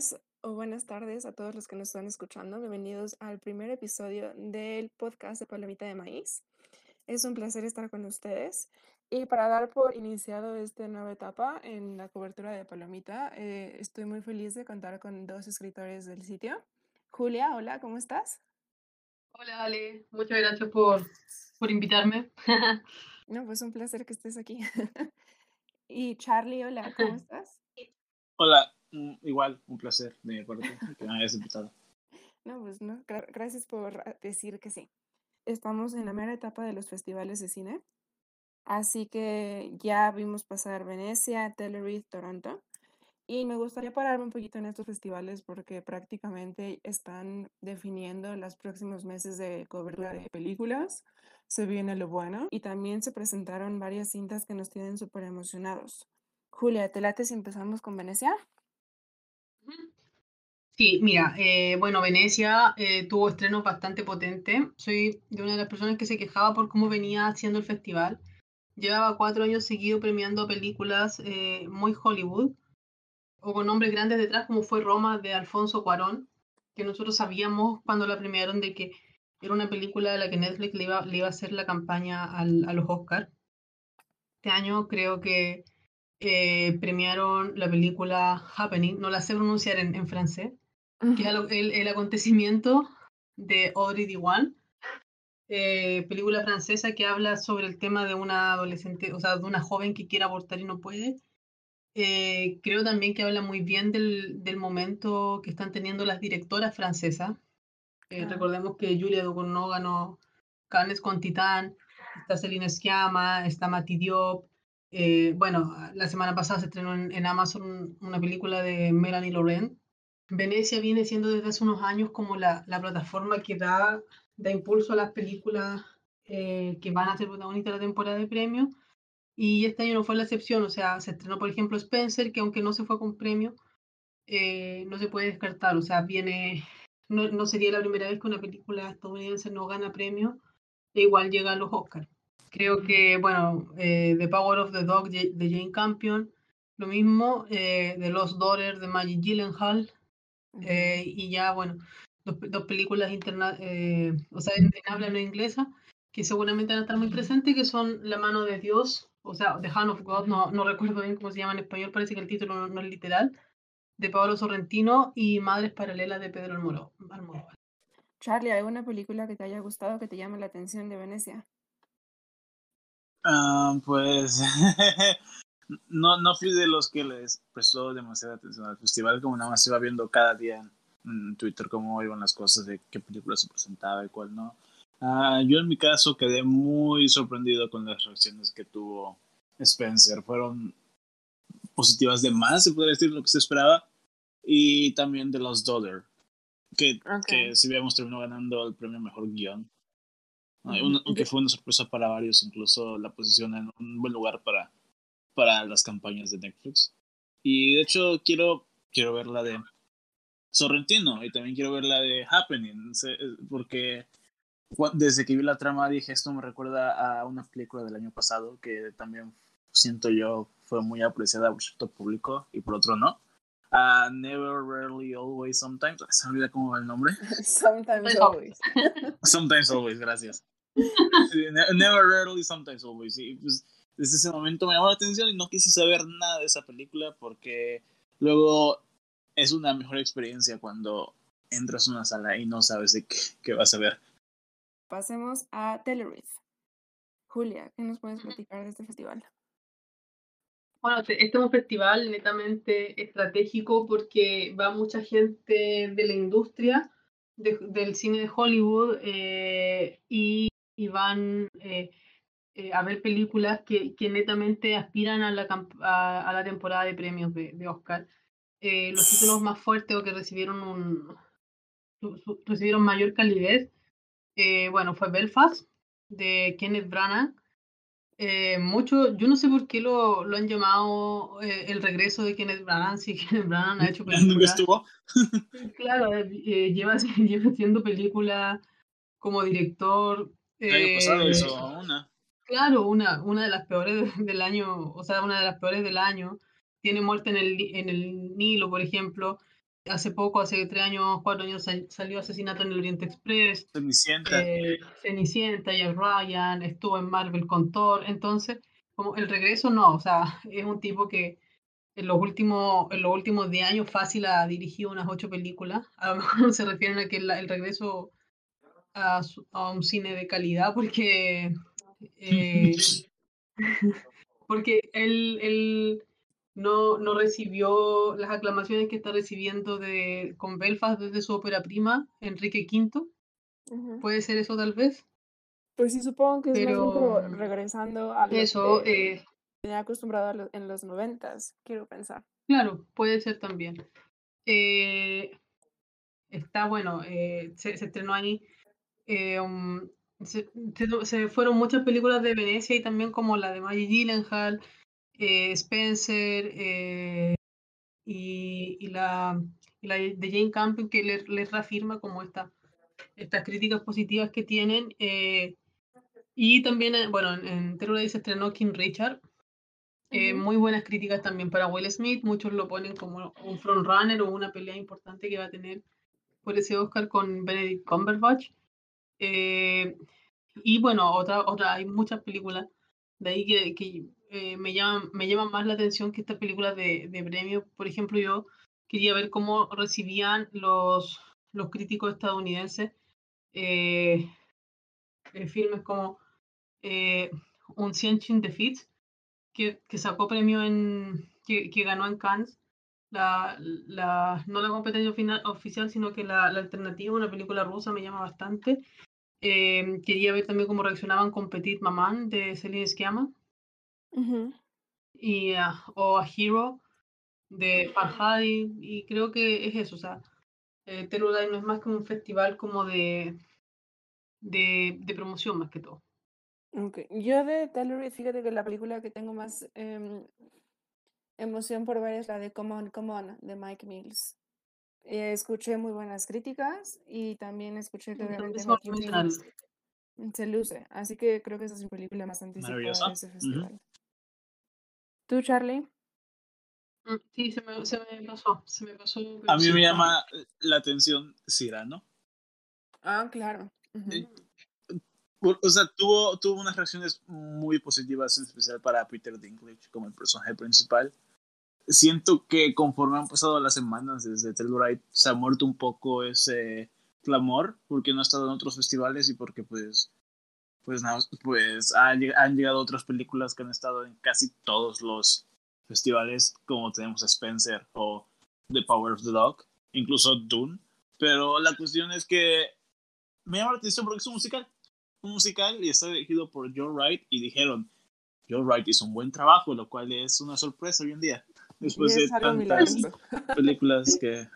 días o buenas tardes a todos los que nos están escuchando. Bienvenidos al primer episodio del podcast de Palomita de Maíz. Es un placer estar con ustedes. Y para dar por iniciado esta nueva etapa en la cobertura de Palomita, eh, estoy muy feliz de contar con dos escritores del sitio. Julia, hola, ¿cómo estás? Hola, Ale. Muchas gracias por, por invitarme. no, pues un placer que estés aquí. y Charlie, hola, ¿cómo estás? Hola, igual, un placer de mi parte que me hayas invitado. No, pues no, gracias por decir que sí. Estamos en la mera etapa de los festivales de cine, así que ya vimos pasar Venecia, Telluride, Toronto, y me gustaría pararme un poquito en estos festivales porque prácticamente están definiendo los próximos meses de cobertura de películas. Se viene lo bueno y también se presentaron varias cintas que nos tienen súper emocionados. Julia, ¿te late si empezamos con Venecia? Sí, mira, eh, bueno, Venecia eh, tuvo estrenos bastante potentes. Soy de una de las personas que se quejaba por cómo venía haciendo el festival. Llevaba cuatro años seguido premiando películas eh, muy Hollywood o con nombres grandes detrás, como fue Roma de Alfonso Cuarón, que nosotros sabíamos cuando la premiaron de que era una película de la que Netflix le iba, le iba a hacer la campaña al, a los Oscars. Este año creo que eh, premiaron la película Happening, no la sé pronunciar en, en francés, que es el, el, acontecimiento de Audrey Diwan, eh, película francesa que habla sobre el tema de una adolescente, o sea, de una joven que quiere abortar y no puede. Eh, creo también que habla muy bien del, del, momento que están teniendo las directoras francesas. Eh, Recordemos que Julia Ducournau ganó Cannes con Titán, está Celine Sciamma, está Mati Diop, eh, bueno, la semana pasada se estrenó en, Amazon una película de Melanie Laurent. Venecia viene siendo desde hace unos años como la, la plataforma que da, da, impulso a las películas eh, que van a ser protagonistas de la temporada de premios. Y este año no fue la excepción, o sea, se estrenó, por ejemplo, Spencer, que aunque no se fue con premio, eh, no se puede descartar, o sea, viene, no, no, sería la primera vez que una película estadounidense no gana premio, e igual llega a los Oscars. Creo que, bueno, eh, The Power of the Dog de Jane Campion, lo mismo, eh, The Lost Daughter de Maggie Gyllenhaal, eh, y ya, bueno, dos, dos películas interna eh, o sea, en, en, habla no inglesa, que seguramente van a estar muy presentes, que son La mano de Dios, o sea, The Hand of God, no, no recuerdo bien cómo se llama en español, parece que el título no, no es literal, de Pablo Sorrentino y Madres Paralelas de Pedro Almodóvar. Charlie, ¿hay una película que te haya gustado, que te llame la atención de Venecia? Uh, pues no, no fui de los que les prestó demasiada atención al festival, como nada más iba viendo cada día en, Twitter cómo iban las cosas, de qué película se presentaba y cuál no. Uh, yo en mi caso quedé muy sorprendido con las reacciones que tuvo Spencer. Fueron positivas de más, se podría decir, lo que se esperaba. Y también de los Daughter, que, okay. que si habíamos terminado ganando el premio Mejor Guión. Aunque fue una sorpresa para varios, incluso la posición en un buen lugar para, para las campañas de Netflix. Y de hecho quiero, quiero ver la de Sorrentino y también quiero ver la de Happening, porque desde que vi la trama dije esto me recuerda a una película del año pasado que también siento yo fue muy apreciada por cierto público y por otro no. Uh, never, rarely, always, sometimes. Se me olvida cómo va el nombre. sometimes, always. sometimes, always, gracias. never, rarely, sometimes, always. Y pues desde ese momento me llamó la atención y no quise saber nada de esa película porque luego es una mejor experiencia cuando entras a una sala y no sabes de qué, qué vas a ver. Pasemos a Telluride. Julia, ¿qué nos puedes platicar de este festival? Bueno, este es un festival netamente estratégico porque va mucha gente de la industria de, del cine de Hollywood eh, y, y, van eh, eh, a ver películas que, que, netamente aspiran a la, a, a la temporada de premios de, de Oscar. Eh, los títulos más fuertes o que recibieron un recibieron mayor calidez, eh, bueno, fue Belfast de Kenneth Branagh, eh, mucho, yo no sé por qué lo, lo han llamado eh, el regreso de Kenneth Branagh, si Kenneth Branagh ha hecho películas. estuvo? claro, eh, lleva, lleva haciendo películas como director. El año pasado hizo una. Claro, una, una de las peores del año, o sea, una de las peores del año. Tiene muerte en el, en el Nilo, por ejemplo. hace poco, hace tres años, cuatro años, salió Asesinato en el Oriente Express. Cenicienta. Eh, Cenicienta, Jack Ryan, estuvo en Marvel con Thor. Entonces, como el regreso no, o sea, es un tipo que en los últimos, en los últimos 10 años fácil ha dirigido unas ocho películas. A lo mejor se refieren a que el regreso a, a, un cine de calidad porque eh, porque él, él no, no, recibió las aclamaciones que está recibiendo de, con Belfast desde su ópera prima, Enrique V. ¿Puede ser eso tal vez? Pues sí, supongo que es Pero, regresando a lo eso, que eh, tenía acostumbrado en los noventas, quiero pensar. Claro, puede ser también. Eh, está bueno, eh, se, se, estrenó ahí. Um, se, fueron muchas películas de Venecia y también como la de Maggie Gyllenhaal, eh, Spencer eh, y, la, la, de Jane Campion que les, les reafirma como esta, estas críticas positivas que tienen. Eh, y también, bueno, en Terror se estrenó King Richard. Muy buenas críticas también para Will Smith. Muchos lo ponen como un frontrunner o una pelea importante que va a tener por ese Oscar con Benedict Cumberbatch. Eh, y bueno, otra, otra, hay muchas películas de ahí que, que eh, me, llaman, me llaman más la atención que estas películas de, de premio. Por ejemplo, yo quería ver cómo recibían los, los críticos estadounidenses eh, filmes como eh, Un Chin Defeats, que, que sacó premio en. que, que ganó en Cannes. La, la, no la competencia final, oficial, sino que la, la alternativa, una película rusa, me llama bastante. Eh, quería ver también cómo reaccionaban con Petit Maman de Celine Sciamma. y, o a Hero de Farhadi. Y creo que es eso. O sea, eh, no es más que un festival como de, de, de promoción más que todo. Okay. Yo de Telluride, fíjate que la película que tengo más eh, emoción por ver es la de Come On, Come On de Mike Mills. Eh, escuché muy buenas críticas y también escuché que obviamente se luce. Así que creo que esa es una película más anticipada de ese festival. ¿Tú, Charlie? Mm, sí, se me, se me pasó. Se me pasó a mí me llama la atención Cyrano. Ah, claro. O sea, tuvo, tuvo unas reacciones muy positivas, en especial para Peter Dinklage como el personaje principal siento que conforme han pasado las semanas desde Telluride se ha muerto un poco ese clamor porque no ha estado en otros festivales y porque pues pues, pues han, llegado otras películas que han estado en casi todos los festivales como tenemos Spencer o The Power of the Dog incluso Dune pero la cuestión es que me llama la atención porque es un musical un musical y está dirigido por Joe Wright y dijeron Joe Wright hizo un buen trabajo lo cual es una sorpresa hoy en día después de tantas películas que...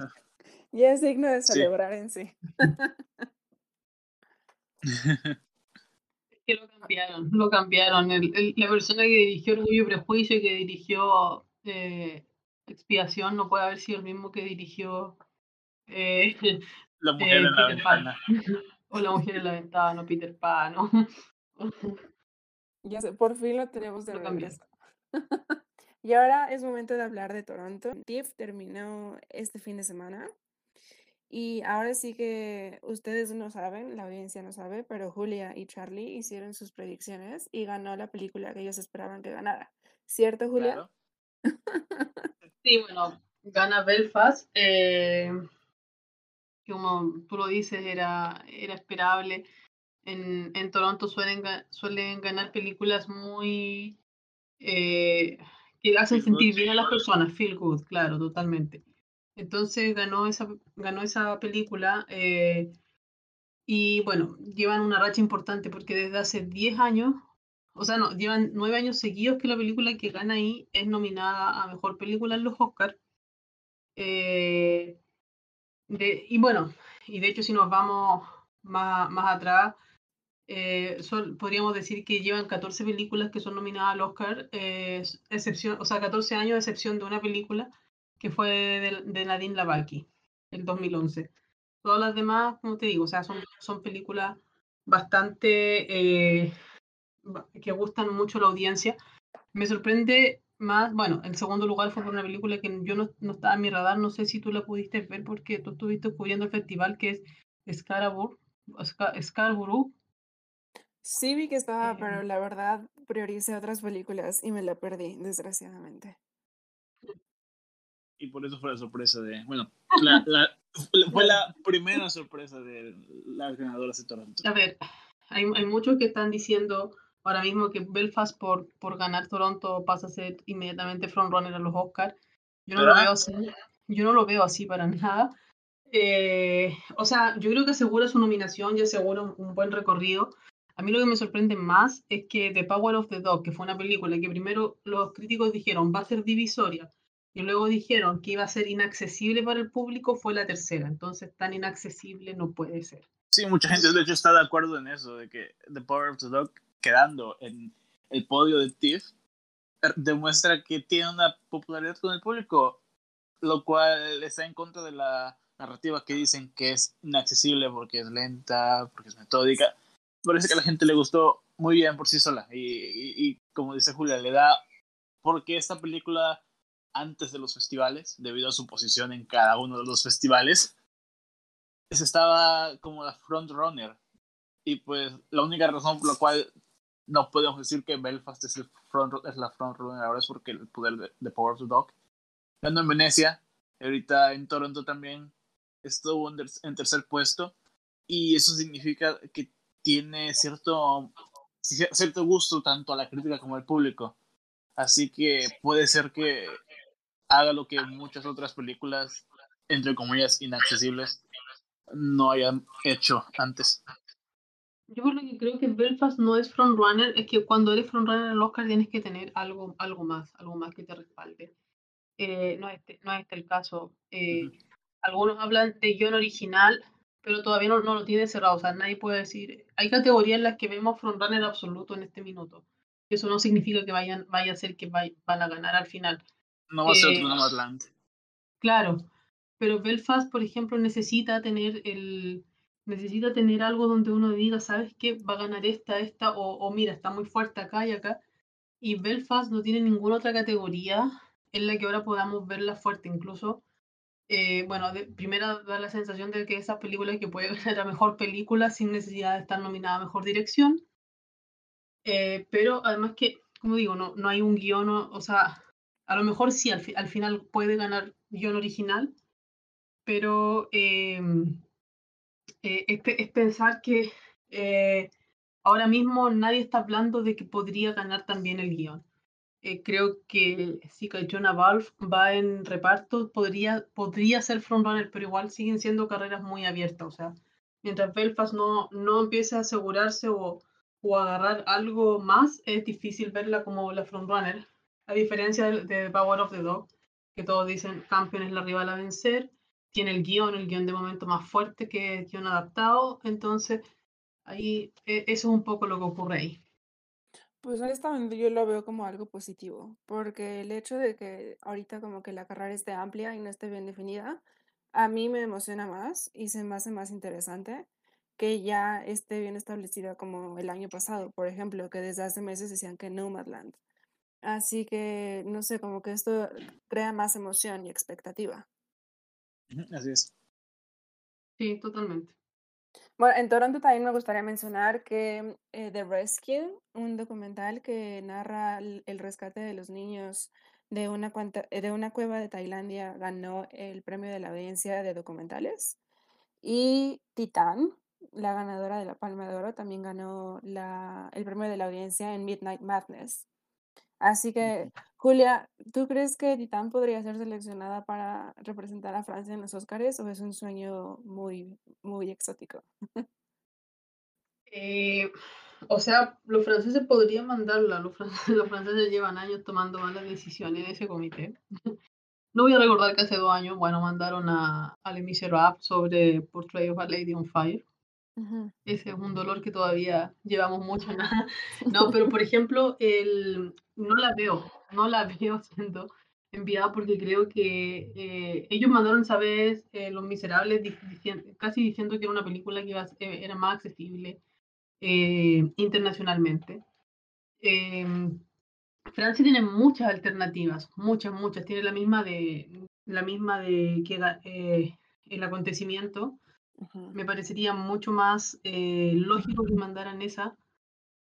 Ya es digno de celebrar en sí. que lo cambiaron, lo cambiaron. la persona que dirigió Orgullo y Prejuicio y que dirigió eh, Expiación no puede haber sido el mismo que dirigió eh, La mujer en la ventana. o La mujer en la ventana, o Peter Pan. ya sé, por fin lo tenemos de regreso. Y ahora es momento de hablar de Toronto. TIFF terminó este fin de semana. Y ahora sí que ustedes no saben, la audiencia no sabe, pero Julia y Charlie hicieron sus predicciones y ganó la película que ellos esperaban que ganara. ¿Cierto, Julia? Sí, bueno, gana Belfast. Eh, como tú lo dices, era, era esperable. En, en Toronto suelen, suelen ganar películas muy eh, que hacen sentir bien a las personas, feel good, claro, totalmente. Entonces ganó esa, ganó esa película eh, y bueno, llevan una racha importante porque desde hace 10 años, o sea, no, llevan 9 años seguidos que la película que gana ahí es nominada a Mejor Película en los Oscars. Eh, y bueno, y de hecho si nos vamos más, más atrás, eh, podríamos decir que llevan 14 películas que son nominadas al Oscar, eh, excepción, o sea, 14 años, excepción de una película que fue de, de Nadine Lavaki, el 2011. Todas las demás, como te digo, o sea, son, son películas bastante eh, que gustan mucho a la audiencia. Me sorprende, más, bueno, el segundo lugar fue por una película que yo no, no estaba en mi radar, no sé si tú la pudiste ver porque tú estuviste cubriendo el festival que es Scarborough, Sca- Scarborough. Sí vi que estaba, pero Em. la verdad prioricé otras películas y me la perdí, desgraciadamente. Y por eso fue la sorpresa de. Bueno, la, la- fue la primera sorpresa de las ganadoras de Toronto. A ver, hay, hay muchos que están diciendo ahora mismo que Belfast por, por ganar Toronto pasa a ser inmediatamente frontrunner a los Oscars. Yo no lo ¿Verdad? veo así. Yo no lo veo así para nada. Eh, o sea, yo creo que asegura su nominación y asegura un, un buen recorrido. A mí lo que me sorprende más es que The Power of the Dog, que fue una película que primero los críticos dijeron va a ser divisoria y luego dijeron que iba a ser inaccesible para el público, fue la tercera. Entonces, tan inaccesible no puede ser. Sí, mucha gente de hecho está de acuerdo en eso, de que The Power of the Dog quedando en el podio de TIFF er, demuestra que tiene una popularidad con el público, lo cual está en contra de la narrativa que dicen que es inaccesible porque es lenta, porque es metódica. Parece que a la gente le gustó muy bien por sí sola. Y, y- y como dice Julia, le da porque esta película antes de los festivales, debido a su posición en cada uno de los festivales, se estaba como la front runner. Y pues la única razón por la cual no podemos decir que Belfast es, el front, es la front runner ahora es porque el poder de, de Power of the Dog. Ganó en Venecia, ahorita en Toronto también estuvo en tercer puesto. Y eso significa que tiene cierto, cier- cierto gusto tanto a la crítica como al público. Así que puede ser que haga lo que muchas otras películas, entre comillas, inaccesibles, no hayan hecho antes. Yo por lo que creo que Belfast no es frontrunner, es que cuando eres frontrunner en el Oscar tienes que tener algo, algo más, algo más que te respalde. Eh, no, es este, no es este el caso. Eh, Ujú. Algunos hablan de guion original, pero todavía no, no lo tiene cerrado. O sea, nadie puede decir. Hay categorías en las que vemos frontrunner absoluto en este minuto. Eso no significa que vayan, vaya a ser que vay- van a ganar al final. No va a ser Eh, otro Nomadland. Claro, pero Belfast, por ejemplo, necesita tener el necesita tener algo donde uno diga, ¿sabes qué? Va a ganar esta, esta, o, o mira, está muy fuerte acá y acá. Y Belfast no tiene ninguna otra categoría en la que ahora podamos verla fuerte. Incluso, eh, bueno, primero da la sensación de que esas películas que puede ganar a mejor película sin necesidad de estar nominada a mejor dirección. Eh, pero además que, como digo, no, no hay un guion, o, sea, a lo mejor sí, al, al final puede ganar guion original, pero eh, eh, es, es pensar que ahora mismo nadie está hablando de que podría ganar también el guion. Eh, creo que sí que Jonah Valve va en reparto, podría, podría ser frontrunner, pero igual siguen siendo carreras muy abiertas. O sea, mientras Belfast no, no empiece a asegurarse o, o agarrar algo más, es difícil verla como la frontrunner. A diferencia de, Power of the Dog, que todos dicen Campion es la rival a vencer, tiene el guion, el guion de momento más fuerte que el guion adaptado, entonces ahí eh, eso es un poco lo que ocurre ahí. Pues honestamente yo lo veo como algo positivo, porque el hecho de que ahorita como que la carrera esté amplia y no esté bien definida, a mí me emociona más y se me hace más interesante que ya esté bien establecida como el año pasado, por ejemplo, que desde hace meses decían que Nomadland. Así que, no sé, como que esto crea más emoción y expectativa. Ujú, Así es. Sí, totalmente. Bueno, en Toronto también me gustaría mencionar que eh, The Rescue, un documental que narra el, el rescate de los niños de una, cuanta- de una cueva de Tailandia, ganó el premio de la audiencia de documentales. Y Titán, la ganadora de la Palma de Oro, también ganó la, el premio de la audiencia en Midnight Madness. Así que, Julia, ¿tú crees que Titán podría ser seleccionada para representar a Francia en los Oscars o es un sueño muy, muy exótico? Eh, o sea, los franceses podrían mandarla. Los franceses, los franceses llevan años tomando malas decisiones en ese comité. No voy a recordar que hace dos años, bueno, mandaron a, a Les Miserables sobre Portrait of a Lady on Fire. Ese es un dolor que todavía llevamos mucho nada. No, pero por ejemplo, el, no la veo, no la veo siendo enviada porque creo que eh, ellos mandaron esa vez eh, Los Miserables casi diciendo que era una película que iba a ser- era más accesible eh, internacionalmente. Eh, Francia tiene muchas alternativas, muchas, muchas. Tiene la misma de la misma de que eh, el acontecimiento. Me parecería mucho más eh, lógico que mandaran esa,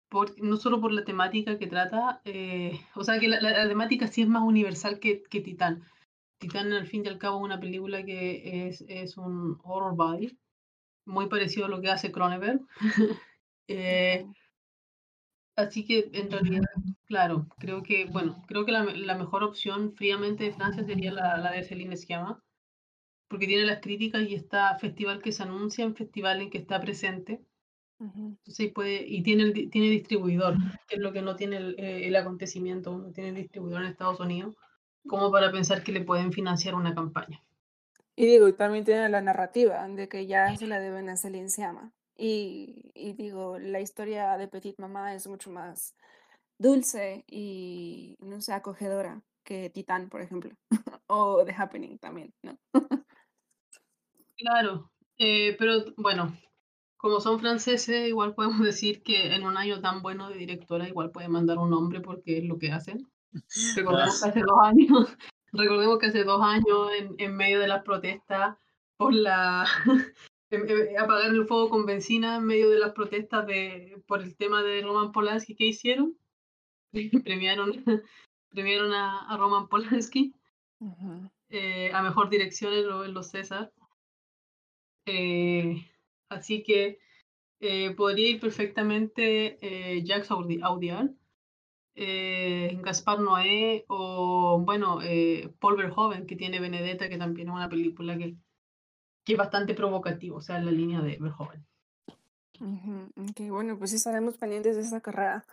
por, no solo por la temática que trata, eh, o sea que la, temática sí es más universal que, que Titán. Titán al fin y al cabo es una película que es, es un horror body, muy parecido a lo que hace Cronenberg. eh, Así que en realidad, claro, creo que, bueno, creo que la, la mejor opción fríamente de Francia sería la, la de Celine Sciamma, porque tiene las críticas y está festival que se anuncia en festival en que está presente. Entonces puede, y tiene, tiene distribuidor, que es lo que no tiene el, eh, el acontecimiento, no tiene distribuidor en Estados Unidos, como para pensar que le pueden financiar una campaña. Y digo, también tiene la narrativa de que ya se la deben a Celine Sciamma. Y, digo, la historia de Petit Mamá es mucho más dulce y, no sé, acogedora que Titán, por ejemplo, o The Happening también, ¿no? claro, eh, pero bueno, como son franceses, igual podemos decir que en un año tan bueno de directora, igual puede mandar un nombre porque es lo que hacen. Recordemos que hace dos años, recordemos que hace dos años, en, en medio de las protestas por la Em, em, apagar el fuego con benzina en medio de las protestas de, por el tema de Roman Polanski. ¿Qué hicieron? premiaron premiaron a, a Roman Polanski eh, a mejor dirección en, los César. Eh, así que eh, podría ir perfectamente Jacques Audiard, Gaspar Noé o, bueno, Paul Verhoeven, que tiene Benedetta, que también es una película que que es bastante provocativo, o sea, en la línea de Verhoeven. Ok, bueno, pues estaremos pendientes de esa carrera.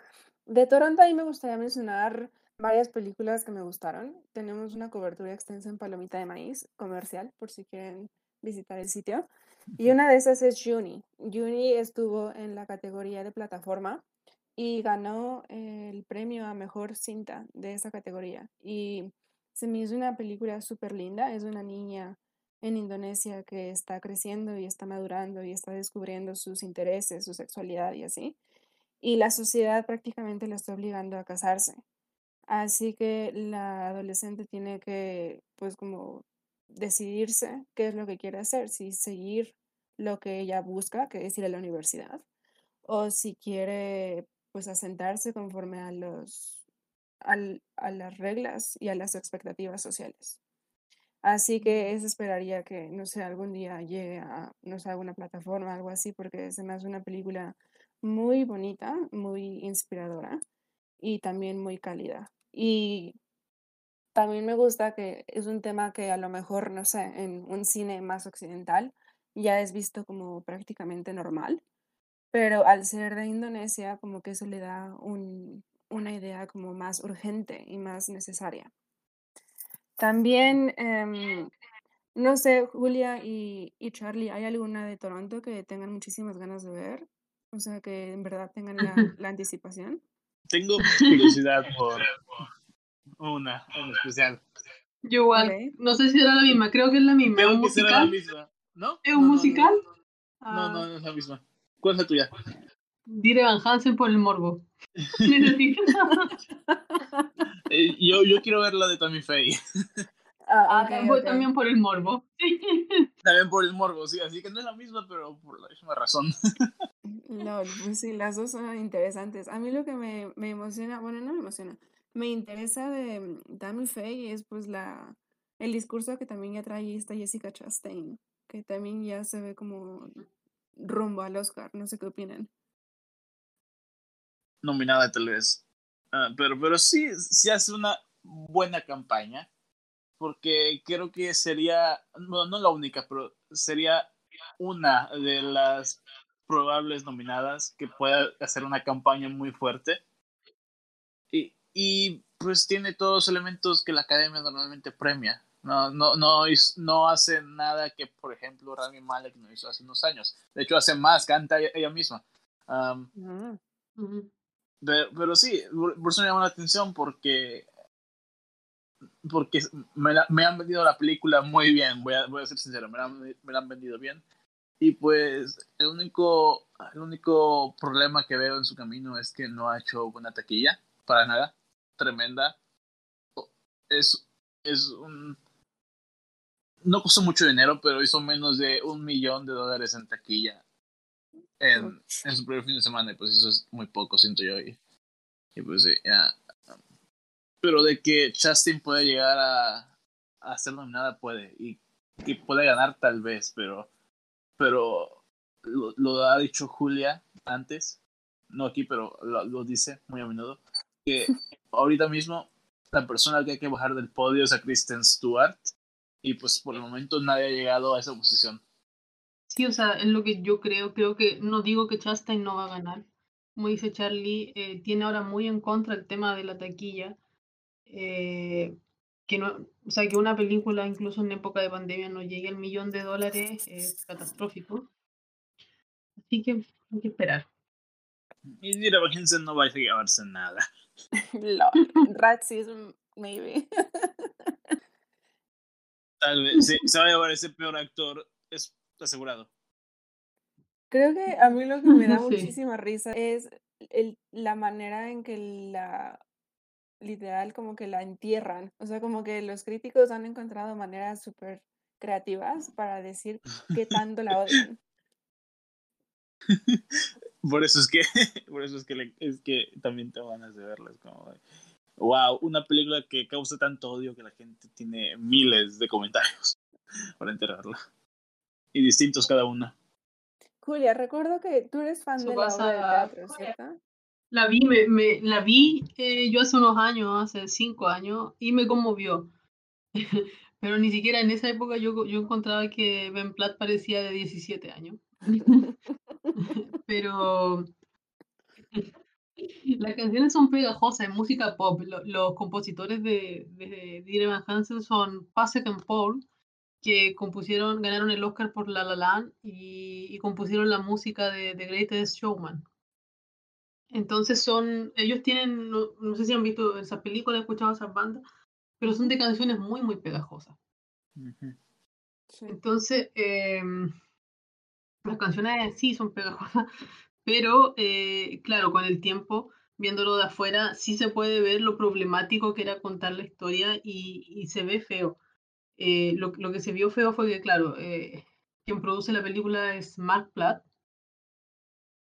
De Toronto ahí me gustaría mencionar varias películas que me gustaron. Tenemos una cobertura extensa en Palomita de Maíz, comercial, por si quieren visitar el sitio. Y una de esas es Juni. Juni estuvo en la categoría de plataforma y ganó el premio a mejor cinta de esa categoría. Y se me hizo una película súper linda. Es una niña en Indonesia que está creciendo y está madurando y está descubriendo sus intereses, su sexualidad y así. Y la sociedad prácticamente la está obligando a casarse. Así que la adolescente tiene que, pues, como decidirse qué es lo que quiere hacer, si seguir lo que ella busca, que es ir a la universidad, o si quiere, pues, asentarse conforme a los, a las reglas y a las expectativas sociales. Así que eso esperaría que, no sé, algún día llegue a, no sé, alguna plataforma, algo así, porque me hace una película muy bonita, muy inspiradora y también muy cálida. Y también me gusta que es un tema que a lo mejor, no sé, en un cine más occidental ya es visto como prácticamente normal, pero al ser de Indonesia, como que eso le da un, una idea como más urgente y más necesaria. También, em, no sé, Julia y, y, Charlie, ¿hay alguna de Toronto que tengan muchísimas ganas de ver? O sea, que en verdad tengan la, la anticipación. Tengo curiosidad por una en especial. Yo igual, no sé si era la misma, creo que es la misma. Creo ¿Es un que musical? la misma. ¿No? ¿Es un no, musical? No, no, no, no, es la misma. ¿Cuál es la tuya? Dire Van Hansen por el morbo. Eh, yo, yo quiero ver la de Tommy Faye. Ah, ah también por el morbo. También por el morbo, sí, así que no es la misma, pero por la misma razón. No, pues sí, las dos son interesantes. A mí lo que me, me emociona, bueno, no me emociona, me interesa de Tammy Faye es pues la, el discurso que también ya trae esta Jessica Chastain, que también ya se ve como rumbo al Oscar, no sé qué opinan nominada tal vez. Ah, pero, pero sí, sí hace una buena campaña, porque creo que sería, no, no la única, pero sería una de las probables nominadas que pueda hacer una campaña muy fuerte. Y, y pues tiene todos los elementos que la academia normalmente premia. No, no, no, no hace nada que, por ejemplo, Rami Malek no hizo hace unos años. De hecho, hace más, canta ella, misma. Pero, sí, por eso me llama la atención porque porque me, me, han vendido la película muy bien, voy a, voy a ser sincero, me la, me la, han vendido bien. Y pues el único, el único problema que veo en su camino es que no ha hecho buena taquilla, para nada. Tremenda. Es, es un... No costó mucho dinero, pero hizo menos de un millón de dólares en taquilla en, en su primer fin de semana. Y pues eso es muy poco, siento yo. Y, pues sí, ya. Pero de que Chastain puede llegar a, a ser nominada, puede. Y, y puede ganar tal vez, pero, pero lo, ha dicho Julia antes, no aquí, pero lo dice muy a menudo, que ahorita mismo la persona que hay que bajar del podio es a Kristen Stewart y pues por el momento nadie ha llegado a esa posición. Sí, o sea, es lo que yo creo. Creo que no digo que Chastain no va a ganar. Como dice Charlie, eh, tiene ahora muy en contra el tema de la taquilla. Eh, que no, o sea, que una película, incluso en época de pandemia, no llegue al millón de dólares es catastrófico. Así que hay que esperar. Y Jensen no va a llevarse nada. Racism, maybe. Tal vez, sí, se va a llevar ese peor actor, es asegurado. Creo que a mí lo que me da Sí. muchísima risa es el, la manera en que la literal como que la entierran. O sea, como que los críticos han encontrado maneras súper creativas para decir qué tanto la odian. Por eso es que, por eso es que, le- es que también te van a verlas como, wow, una película que causa tanto odio que la gente tiene miles de comentarios para enterrarla. Y distintos cada una. Julia, recuerdo que tú eres fan Eso de la obra de teatro, ¿cierto? La vi, me, me- la vi eh, yo hace unos años, hace cinco años, y me conmovió. Pero ni siquiera en esa época yo, yo encontraba que Ben Platt parecía de 17 años. Pero las canciones son pegajosas, es música pop. Lo- los compositores de, de Dear Evan Hansen son Pasek and Paul, que compusieron, ganaron el Oscar por La La Land y, y compusieron la música de The Greatest Showman. Entonces son, ellos tienen, no, no sé si han visto esas películas, escuchado esas bandas, pero son de canciones muy, muy pegajosas. Ujú. Sí. Entonces, em, las canciones sí son pegajosas, pero eh, claro, con el tiempo, viéndolo de afuera, sí se puede ver lo problemático que era contar la historia y, y se ve feo. Eh, lo, lo que se vio feo fue que, claro, eh, quien produce la película es Mark Platt,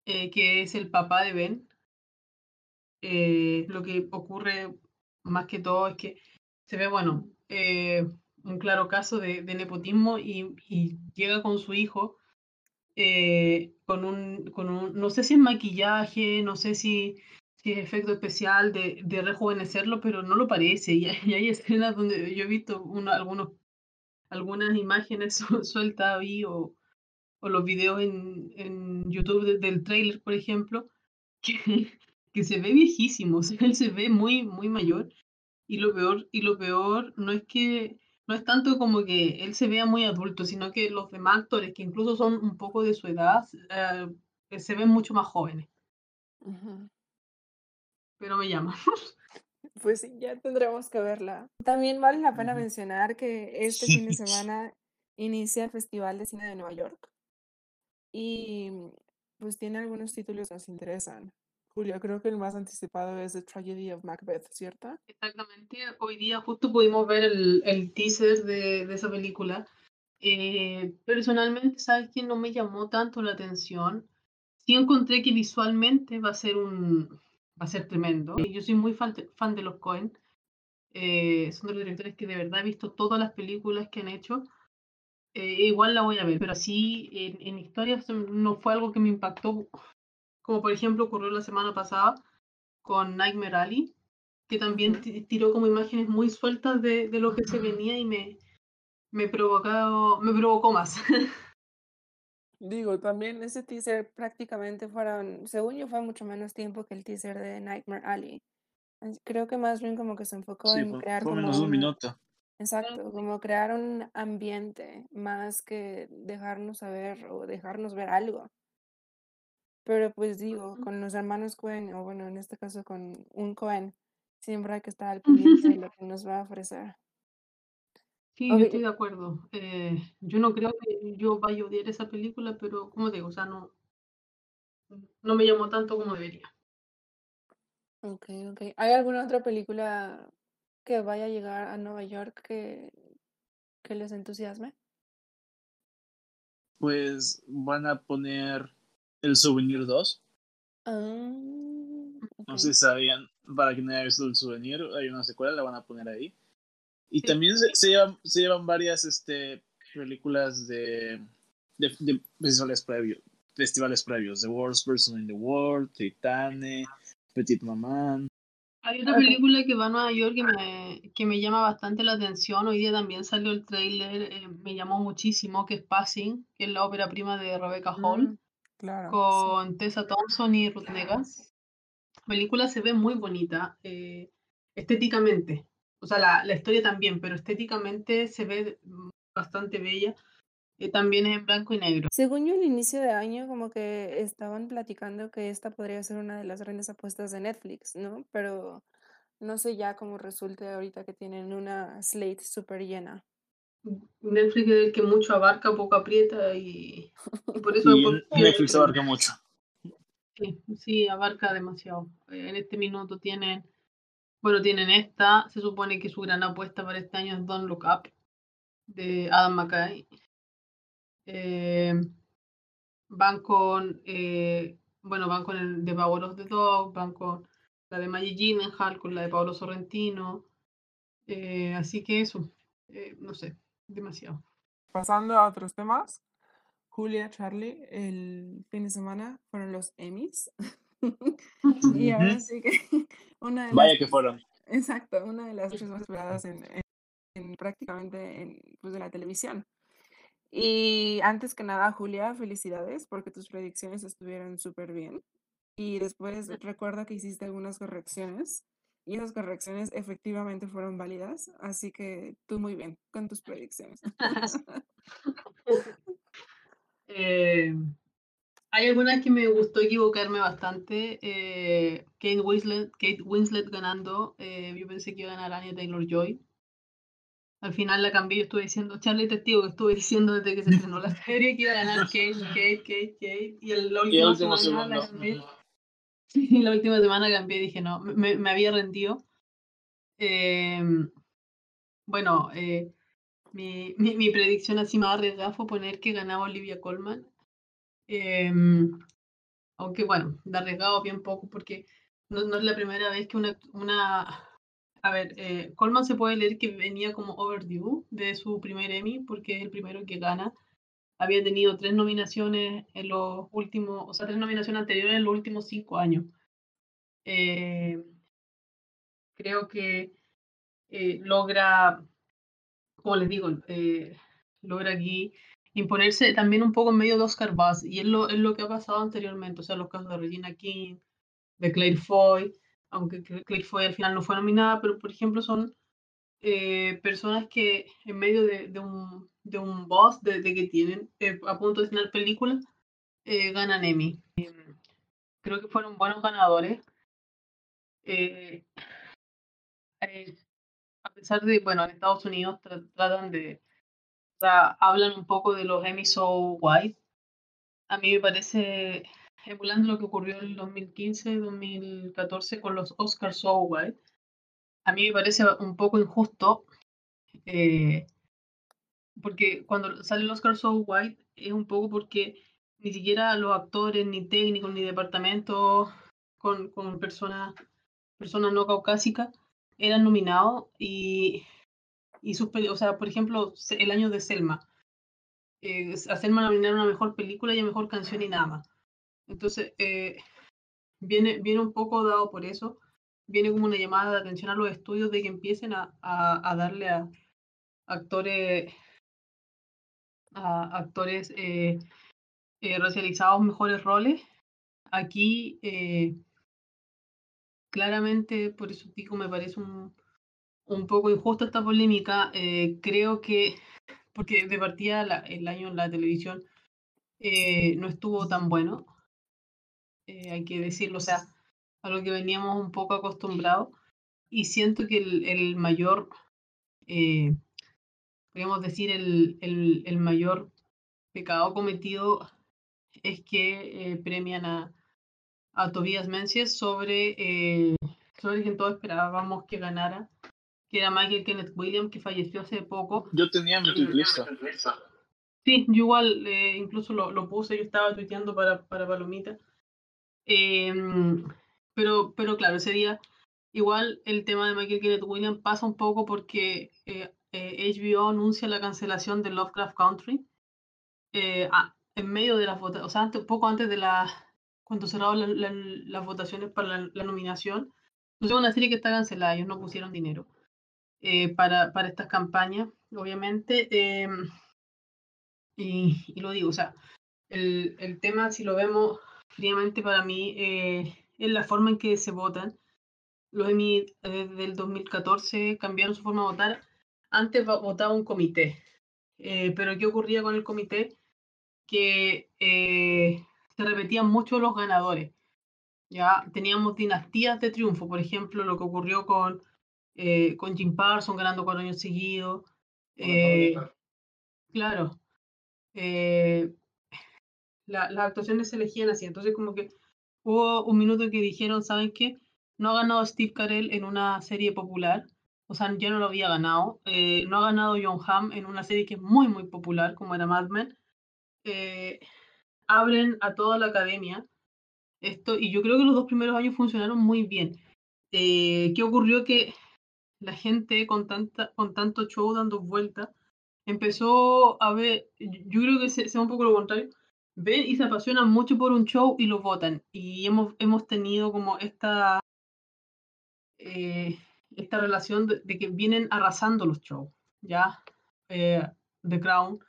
eh, que es el papá de Ben. Eh, lo que ocurre más que todo es que se ve, bueno, eh, un claro caso de, de nepotismo y, y llega con su hijo eh, con, un, con un, no sé si es maquillaje, no sé si, si es efecto especial de, rejuvenecerlo, pero no lo parece. Y, hay- escenas donde yo he visto uno- algunos, algunas imágenes su- sueltas ahí o, o los videos en, en YouTube de- del trailer, por ejemplo, que, que se ve viejísimo, o sea, él se ve muy, muy mayor. Y lo peor, y lo peor no es que no es tanto como que él se vea muy adulto, sino que los demás actores, que incluso son un poco de su edad, eh, se ven mucho más jóvenes. Pero me llama. Pues sí, ya tendremos que verla. También vale la pena mencionar que este fin de semana inicia el Festival de Cine de Nueva York y pues tiene algunos títulos que nos interesan. Julia, creo que el más anticipado es The Tragedy of Macbeth, ¿cierto? Exactamente. Hoy día justo pudimos ver el, el teaser de, de esa película. Eh, personalmente, ¿sabes qué? No me llamó tanto la atención. Sí encontré que visualmente va a ser un va a ser tremendo. Yo soy muy fan fan de los Coen. Eh, son de los directores que de verdad he visto todas las películas que han hecho. Eh, igual la voy a ver, pero así en, en historias no fue algo que me impactó, como por ejemplo ocurrió la semana pasada con Nightmare Alley, que también tiró como imágenes muy sueltas de, de lo que se venía y me, me, provocado, me provocó más. Digo, también ese teaser prácticamente fueron, según yo, fue mucho menos tiempo que el teaser de Nightmare Alley. Creo que más bien como que se enfocó Sí, en fue, crear fue como menos de un un, minuto. exacto, como crear un ambiente más que dejarnos saber o dejarnos ver algo. Pero pues digo, con los hermanos Cohen, o bueno, en este caso con un Cohen, siempre hay que estar al pendiente de lo que nos va a ofrecer. Sí, yo estoy de acuerdo. Eh, yo no creo que yo vaya a odiar esa película, pero como digo, o sea, no, no me llamó tanto como debería. Ok, ok. ¿Hay alguna otra película que vaya a llegar a Nueva York que, que les entusiasme? Pues van a poner El Souvenir 2. Ah, No ok. sé si sabían, para quien no haya visto El Souvenir, hay una secuela, la van a poner ahí. Y Sí. también se, se llevan, se llevan varias este, películas de, de, de festivales previos. Festivales previos, The Worst Person in the World, Titane, Petit Maman. Hay otra película que va a Nueva York que me, que me llama bastante la atención. Hoy día también salió el tráiler, eh, me llamó muchísimo, que es Passing, que es la ópera prima de Rebecca Hall, Mm, claro, sí. con Tessa Thompson y Ruth Neggas. La película se ve muy bonita, eh, estéticamente. O sea, la, la historia también, pero estéticamente se ve bastante bella. Eh, también es en blanco y negro. Según yo, al inicio de año, como que estaban platicando que esta podría ser una de las grandes apuestas de Netflix, ¿no? Pero no sé ya cómo resulte ahorita que tienen una slate súper llena. Netflix es el que mucho abarca, poco aprieta y, y por eso Y pierde Netflix abarca mucho. Sí, sí, abarca demasiado. Eh, En este minuto tienen, bueno, tienen esta, se supone que su gran apuesta para este año es Don't Look Up, de Adam McKay. Eh, van con, eh, bueno, van con el de Power of the Dog, van con la de Maggie Gyllenhaal, con la de Pablo Sorrentino. Eh, así que eso, no sé, demasiado. Pasando a otros temas, Julia, Charlie, el fin de semana fueron los Emmys. y ahora sí que una de Vaya las, que fueron. exacto, una de las más esperadas en, en- en prácticamente en, pues, de la televisión. Y antes que nada, Julia, felicidades porque tus predicciones estuvieron súper bien. Y después recuerdo que hiciste algunas correcciones y esas correcciones efectivamente fueron válidas, así que tú muy bien con tus predicciones. Eh, hay algunas que me gustó equivocarme bastante. eh, Kate Winslet, Kate Winslet ganando. eh, yo pensé que iba a ganar Anya Taylor Joy. Al final la cambié. Yo estuve diciendo, Charlie Testigo, que estuve diciendo desde que se estrenó la serie que iba a ganar Kate, Kate, Kate, Kate. Y el, último semana la cambié. Sí, la última semana cambié dije, no, me, había rendido. Eh, bueno, eh, mi, mi, mi predicción así más arriesgada fue poner que ganaba Olivia Colman. Em, aunque bueno, de arriesgado bien poco porque no, es la primera vez que una, una a ver, eh, Colman se puede leer que venía como overdue de su primer Emmy porque es el primero que gana. Había tenido tres nominaciones en los últimos, o sea, tres nominaciones anteriores en los últimos cinco años. Eh, creo que eh, logra, como les digo, eh, logra aquí imponerse también un poco en medio de Oscar Buzz y es lo, es lo que ha pasado anteriormente, o sea, los casos de Regina King, de Claire Foy, aunque Cla- Claire Foy al final no fue nominada, pero por ejemplo son eh, personas que en medio de, de un, de un buzz de, que tienen eh, a punto de estrenar películas, eh, ganan Emmy. Em, creo que fueron buenos ganadores. Eh, eh, a pesar de, bueno, en Estados Unidos tra- tratan de, o sea, hablan un poco de los Emmy So White. A mí me parece, emulando lo que ocurrió en el 2015-2014 con los Oscars So White, a mí me parece un poco injusto, eh, porque cuando sale el Oscar So White es un poco porque ni siquiera los actores, ni técnicos, ni departamentos con, con personas, personas no caucásicas eran nominados y, y sus o sea, por ejemplo, el año de Selma. Eh, a Selma nominaron a mejor película y a mejor canción y nada más. Entonces, eh, viene, viene un poco dado por eso. Viene como una llamada de atención a los estudios de que empiecen a, a, a darle a actores, a actores eh, eh, racializados mejores roles. Aquí, eh, claramente, por eso digo, me parece un, un poco injusta esta polémica. Eh, creo que, porque de partida la- el año en la televisión eh, no estuvo tan bueno, eh, hay que decirlo, o sea, a lo que veníamos un poco acostumbrados. Y siento que el, el mayor, eh, podríamos decir, el, el, el mayor pecado cometido es que eh, premian a, a Tobias Menzies sobre, eh, sobre quien todos esperábamos que ganara, que era Michael Kenneth Williams, que falleció hace poco. Yo tenía mi listo. Sí, yo igual eh, incluso lo, lo, puse, yo estaba tuiteando para, para Palomita. Em, pero, pero claro, ese día igual el tema de Michael Kenneth Williams pasa un poco porque eh, HBO anuncia la cancelación de Lovecraft Country ah, en medio de las votaciones, o sea, antes, poco antes de la, cuando cerraron las votaciones para la, nominación. Es una serie que está cancelada, ellos no pusieron dinero eh, para, para estas campañas, obviamente. Em, y, y, lo digo, o sea, el, el, tema, si lo vemos fríamente para mí, eh, es la forma en que se votan. Los Emmy desde el 2014 cambiaron su forma de votar. Antes votaba un comité. Eh, pero ¿qué ocurría con el comité? Que eh, se repetían mucho los ganadores. Ya teníamos dinastías de triunfo, por ejemplo, lo que ocurrió con, eh, con Jim Parsons ganando cuatro años seguidos. Eh, claro. La, las actuaciones se elegían así. Entonces, como que hubo un minuto que dijeron, ¿saben qué? No ha ganado Steve Carell en una serie popular. O sea, ya no lo había ganado. Eh, no ha ganado John Hamm en una serie que es muy, muy popular, como era Mad Men. Eh, abren a toda la academia esto, y yo creo que los dos primeros años funcionaron muy bien. Eh, ¿Qué ocurrió? Que la gente con, tanta, con tanto show dando vueltas empezó a ver, yo creo que sea un poco lo contrario, ven y se apasionan mucho por un show y lo votan. Y hemos, hemos tenido como esta, eh, esta relación de, que vienen arrasando los shows, ¿ya? Eh, The Crown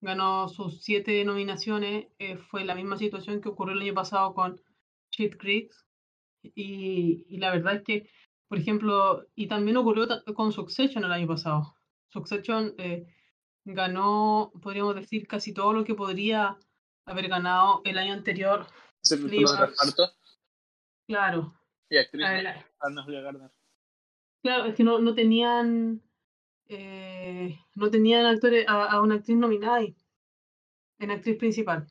ganó sus siete nominaciones. Eh, fue la misma situación que ocurrió el año pasado con Cheat Creek. Y, y, la verdad es que, por ejemplo, y también ocurrió con Succession el año pasado. Succession ganó, podríamos decir, casi todo lo que podría haber ganado el año anterior. ¿Se de reparto? Claro. Y actriz, Anna Julia Gardner. Claro, es que no, no tenían eh, no tenían actores a, a, una actriz nominada ahí, en actriz principal.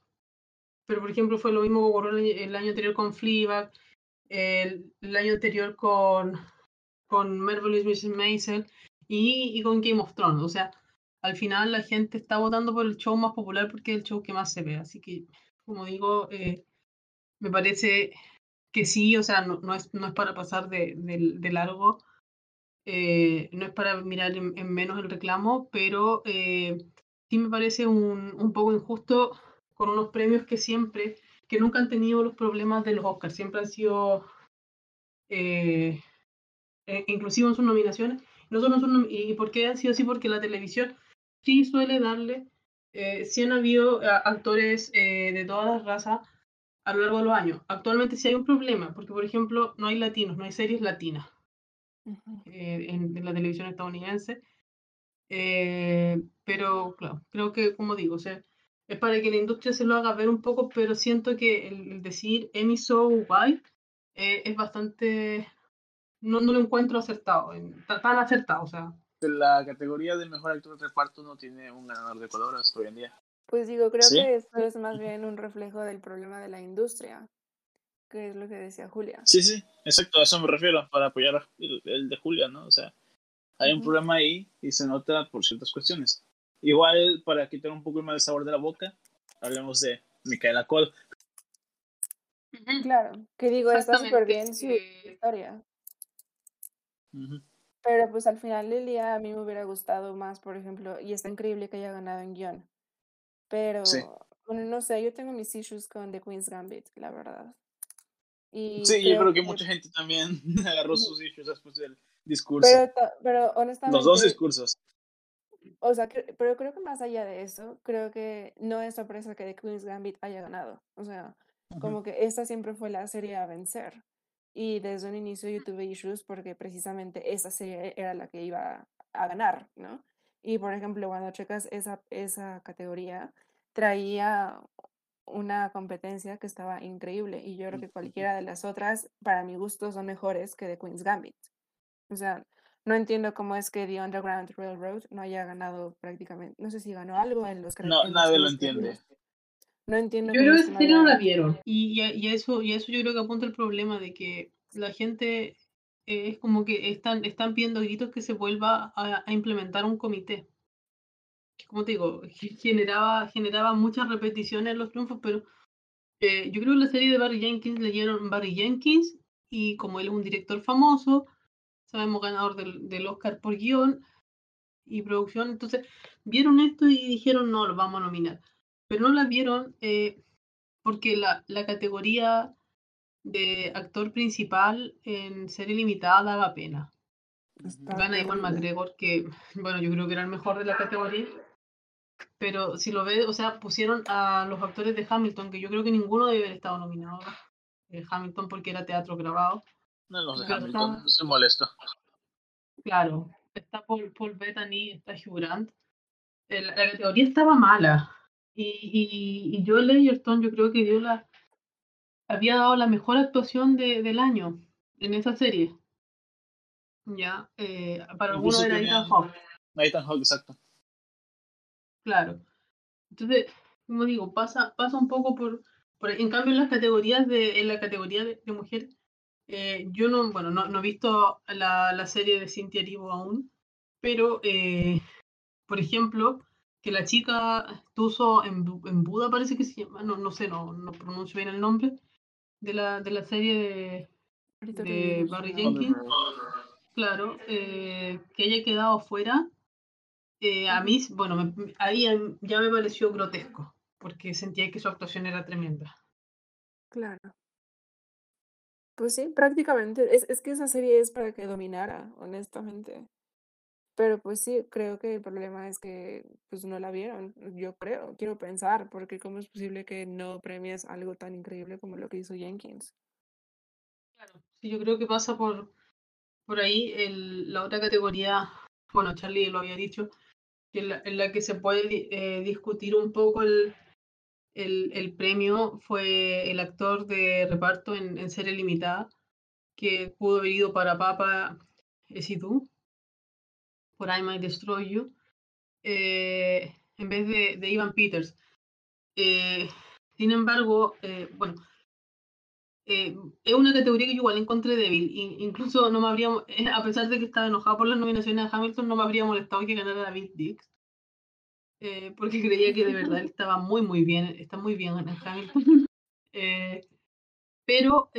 Pero, por ejemplo, fue lo mismo que ocurrió el, el año anterior con Fleabag, el, el, año anterior con, con Marvelous Mrs. Maisel y, y, con Game of Thrones. O sea, al final la gente está votando por el show más popular porque es el show que más se ve. Así que, como digo, eh, me parece que sí, o sea, no, no, es, no es para pasar de, de, de largo eh, no es para mirar en, en, menos el reclamo, pero eh, sí me parece un, un, poco injusto con unos premios que siempre, que nunca han tenido los problemas de los Oscars, siempre han sido, eh, inclusive en sus nominaciones. No solo sus, ¿Y por qué han sido así? Porque la televisión sí suele darle, eh, sí han habido actores de todas las razas a lo largo de los años. Actualmente sí hay un problema, porque por ejemplo no hay latinos, no hay series latinas eh, en, en, la televisión estadounidense. Eh, pero claro, creo que, como digo, o sea, es para que la industria se lo haga ver un poco, pero siento que el, el decir Emmy So White eh, es bastante. No, no lo encuentro acertado, tan acertado, o sea. La categoría del mejor actor de reparto no tiene un ganador de color hasta hoy en día. Pues digo, creo ¿Sí? que esto es más bien un reflejo del problema de la industria que es lo que decía Julia. Sí, sí, exacto, a eso me refiero, para apoyar el, el de Julia, ¿no? O sea, hay uh -huh. un problema ahí y se nota por ciertas cuestiones. Igual, para quitar un poco más el sabor de la boca, hablemos de Micaela Cole. -huh. Claro, que digo, está súper bien su historia. Uh -huh. Pero pues al final del día a mí me hubiera gustado más, por ejemplo, y está increíble que haya ganado en guion. Pero, sí. bueno, no sé, yo tengo mis issues con The Queen's Gambit, la verdad. Y sí, creo yo creo que, que, mucha gente también agarró sus issues después del discurso. Pero, pero honestamente. Los dos discursos. O sea, que, pero creo que más allá de eso, creo que no es sorpresa que The Queen's Gambit haya ganado. O sea, uh -huh. como que esta siempre fue la serie a vencer. Y desde un inicio yo tuve issues porque precisamente esa serie era la que iba a ganar, ¿no? Y por ejemplo, cuando checas esa, esa categoría, traía una competencia que estaba increíble y yo creo que cualquiera de las otras, para mi gusto, son mejores que The Queen's Gambit. O sea, no entiendo cómo es que The Underground Railroad no haya ganado prácticamente, no sé si ganó algo en los No, nadie lo entiende. No entiendo. Yo creo que esa serie no la vieron. Y, y, eso, y eso yo creo que apunta el problema de que la gente es como que están, están pidiendo gritos que se vuelva a, implementar un comité. como te digo, generaba, generaba muchas repeticiones en los triunfos, pero eh, yo creo que la serie de Barry Jenkins leyeron Barry Jenkins y como él es un director famoso, sabemos ganador del, del Oscar por guion y producción, entonces vieron esto y dijeron no, lo vamos a nominar. Pero no la vieron eh, porque la, la categoría de actor principal en serie limitada daba pena. Gana Iwan McGregor, que bueno, yo creo que era el mejor de la categoría. Pero si lo ves, o sea, pusieron a los actores de Hamilton, que yo creo que ninguno debe haber estado nominado. Eh, Hamilton porque era teatro grabado. No, los de Hamilton, se molesto. Claro, está Paul, Paul Bettany, está Hugh Grant. la, categoría estaba mala. Y, y, y Joel Edgerton yo creo que dio la, había dado la mejor actuación de, del año en esa serie. Ya, eh, para algunos era Ethan Hawke. Ethan Hawke, exacto. Claro. Entonces, como digo, pasa, pasa un poco por, por en cambio en las categorías de, en la categoría de, mujer, eh, yo no, bueno, no, no he visto la, la, serie de Cynthia Erivo aún, pero eh, por ejemplo, que la chica Tuso en, en Buda parece que se llama, no, no sé, no, no pronuncio bien el nombre, de la, de la serie de, de Barry Jenkins, claro, eh, que haya quedado fuera, eh, a mí, bueno, ahí ya me pareció grotesco, porque sentía que su actuación era tremenda. Claro. Pues sí, prácticamente. Es, es que esa serie es para que dominara, honestamente. Pero pues sí, creo que el problema es que pues no la vieron, yo creo, quiero pensar, porque cómo es posible que no premies algo tan increíble como lo que hizo Jenkins. Claro, sí, yo creo que pasa por, por ahí el, la otra categoría, bueno, Charlie lo había dicho, que en, la, que se puede eh, discutir un poco el, el, el, premio fue el actor de reparto en, en serie limitada, que pudo haber ido para Papa tú por I Might Destroy You, eh, en vez de, de Ivan Peters. Eh, sin embargo, eh, bueno, es una categoría que yo igual encontré débil. incluso no me habría, a pesar de que estaba enojado por las nominaciones de Hamilton, no me habría molestado que ganara David Dix. porque creía que de verdad él estaba muy, muy bien, está muy bien en Hamilton. pero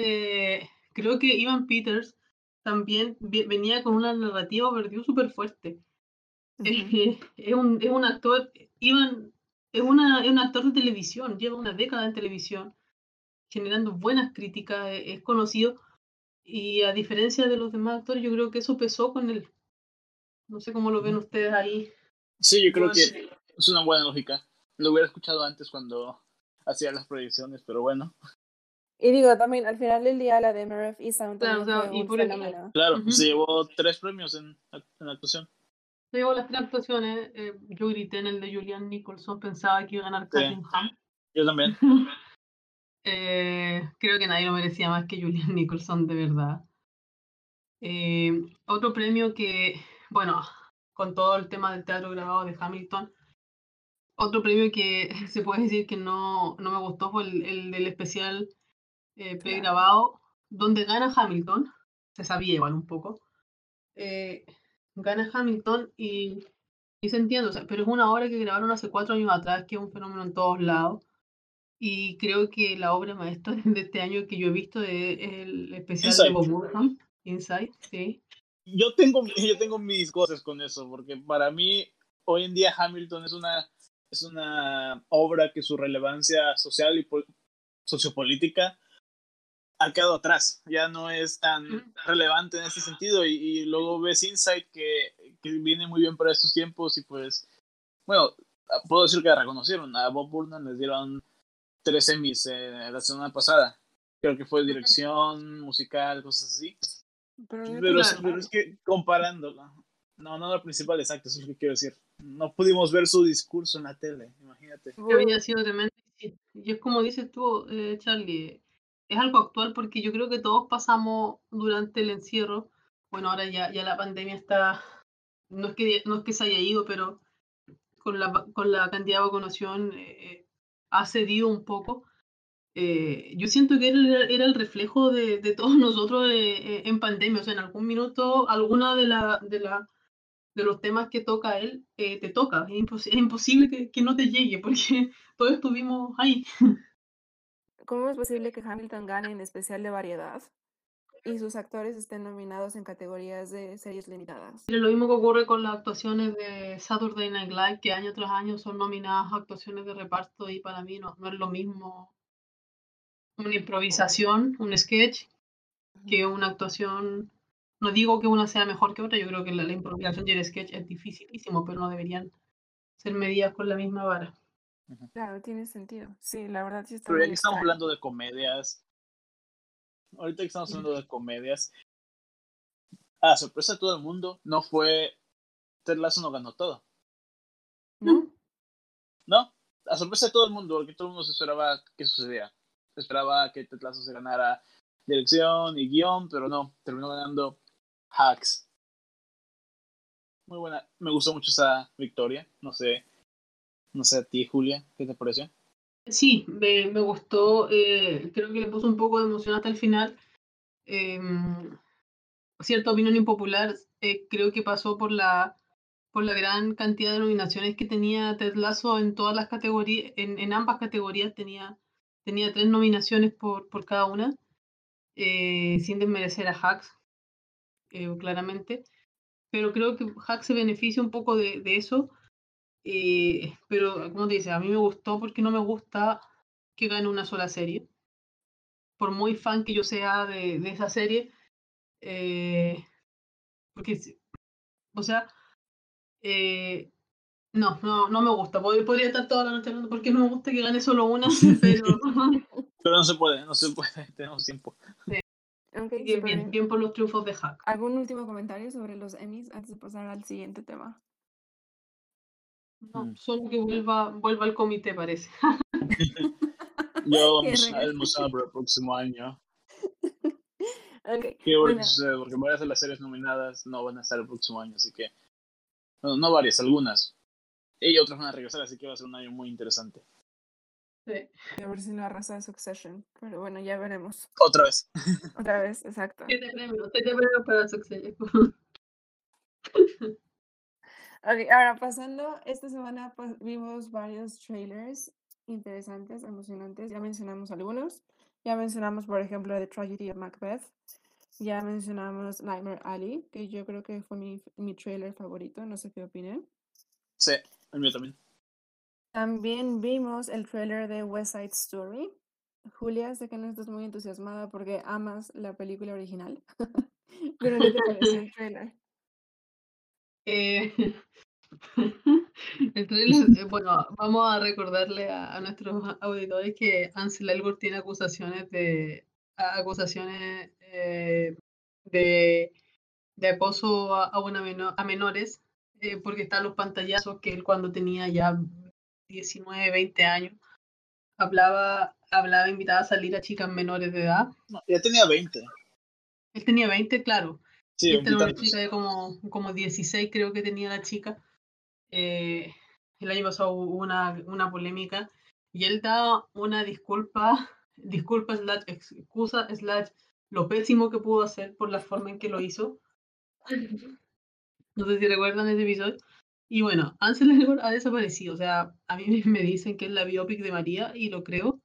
creo que Ivan Peters también venía con una narrativa perdió súper fuerte. es, un, es un actor, Ivan, es, una, es un actor de televisión, lleva una década en televisión, generando buenas críticas, e, es, conocido, y a diferencia de los demás actores, yo creo que eso pesó con él. No sé cómo lo ven ustedes ahí. Sí, yo creo que es una buena lógica. Lo hubiera escuchado antes cuando hacía las proyecciones, pero bueno. Y digo, también al final del día la de Merv y Sound claro, y por Claro, se llevó tres premios en, en actuación. Se llevó las tres actuaciones. Eh, yo grité en el de Julian Nicholson, pensaba que iba a ganar Catherine sí. Yo también. eh, creo que nadie lo merecía más que Julian Nicholson, de verdad. Eh, otro premio que, bueno, con todo el tema del teatro grabado de Hamilton, otro premio que se puede decir que no, no me gustó fue el, el del especial eh, pregrabado, donde gana Hamilton, se sabía igual un poco, eh, gana Hamilton y, y se entiende, o sea, pero es una obra que grabaron hace cuatro años atrás, que es un fenómeno en todos lados, y creo que la obra maestra de este año que yo he visto es el especial de Bob Burham, Inside, sí. Yo tengo, yo tengo mis cosas con eso, porque para mí hoy en día Hamilton es una, es una obra que su relevancia social y sociopolítica ha quedado atrás, ya no es tan relevante en ese sentido y, luego ves Insight que, que, viene muy bien para estos tiempos y pues, bueno, puedo decir que la reconocieron, a Bob Burnham les dieron tres Emmys eh, la semana pasada, creo que fue dirección, musical, cosas así. Pero, es que comparándolo, no, no lo principal exacto, eso es lo que quiero decir. No pudimos ver su discurso en la tele, imagínate. Que había sido tremendo. Y es como dices tú, eh, Charlie, es algo actual porque yo creo que todos pasamos durante el encierro, bueno, ahora ya, ya la pandemia está, no es, que, no es que se haya ido, pero con la, con la cantidad de vacunación eh, ha cedido un poco. Eh, yo siento que él era el reflejo de, de todos nosotros eh, en pandemia. O sea, en algún minuto, alguna de, la, de, la, de los temas que toca él te toca. Es, imposible que, que, no te llegue porque todos estuvimos ahí. ¿Cómo es posible que Hamilton gane en especial de variedad? y sus actores estén nominados en categorías de series limitadas. Lo mismo que ocurre con las actuaciones de Saturday Night Live, que año tras año son nominadas a actuaciones de reparto y para mí no, no es lo mismo una improvisación, un sketch, que una actuación. No digo que una sea mejor que otra, yo creo que la, improvisación y el sketch es dificilísimo, pero no deberían ser medidas con la misma vara. Claro, tiene sentido. Sí, la verdad sí está Pero ya estamos hablando de comedias, ahorita que estamos hablando de comedias, a sorpresa de todo el mundo, no fue Ted Lasso no ganó todo. ¿No? No, a sorpresa de todo el mundo, porque todo el mundo se esperaba que sucediera. Se esperaba que Ted Lasso se ganara dirección y guion, pero no, terminó ganando Hacks. Muy buena, me gustó mucho esa victoria, no sé, no sé a ti Julia, ¿qué te pareció? Sí, me, me gustó. Eh, creo que le puso un poco de emoción hasta el final. Eh, cierta opinión impopular, eh, creo que pasó por la, por la gran cantidad de nominaciones que tenía Ted Lasso en todas las categorías, en, en ambas categorías tenía, tenía tres nominaciones por, por cada una, eh, sin desmerecer a Hacks, claramente. Pero creo que Hacks se beneficia un poco de, de eso eh, pero, como te dice, a mí me gustó porque no me gusta que gane una sola serie. Por muy fan que yo sea de, de esa serie, eh, porque, o sea, eh, no, no, no me gusta. Podría, estar toda la noche hablando porque no me gusta que gane solo una, pero... pero no se puede, no se puede, tenemos tiempo. Sí. bien, bien, por los triunfos de Hack. ¿Algún último comentario sobre los Emmys antes de pasar al siguiente tema? No, mm. solo que vuelva, vuelva al comité, parece. Yo vamos a almorzar el próximo año. okay. Qué bueno, porque varias de las series nominadas no van a estar el próximo año, así que. No, no varias, algunas. Y otras van a regresar, así que va a ser un año muy interesante. Sí. A ver si no arrasa Succession, pero bueno, ya veremos. Otra vez. Otra vez, exacto. ¿Qué te premio? ¿Qué te premio para Succession? Ok, ahora pasando, esta semana pues, vimos varios trailers interesantes, emocionantes. Ya mencionamos algunos. Ya mencionamos, por ejemplo, The Tragedy of Macbeth. Ya mencionamos Nightmare Alley, que yo creo que fue mi, mi trailer favorito. No sé qué opinan. Sí, el mío también. También vimos el trailer de West Side Story. Julia, sé que no estás muy entusiasmada porque amas la película original. Pero ¿qué te pareció el trailer? Eh, eh, bueno, vamos a recordarle a, nuestros auditores que Ansel Elgort tiene acusaciones de acusaciones eh, de, de acoso a, a menores, porque están los pantallazos que él cuando tenía ya 19, 20 años hablaba, hablaba, invitaba a salir a chicas menores de edad. ya tenía 20. Él tenía 20, claro. Sí, Esta era una chica de como, como 16 creo que tenía la chica. Eh, el año pasado hubo una, una polémica y él da una disculpa, disculpa slash excusa slash lo pésimo que pudo hacer por la forma en que lo hizo. No sé si recuerdan ese episodio. Y bueno, Ansel Elgort ha desaparecido. O sea, a mí me dicen que es la biopic de María y lo creo.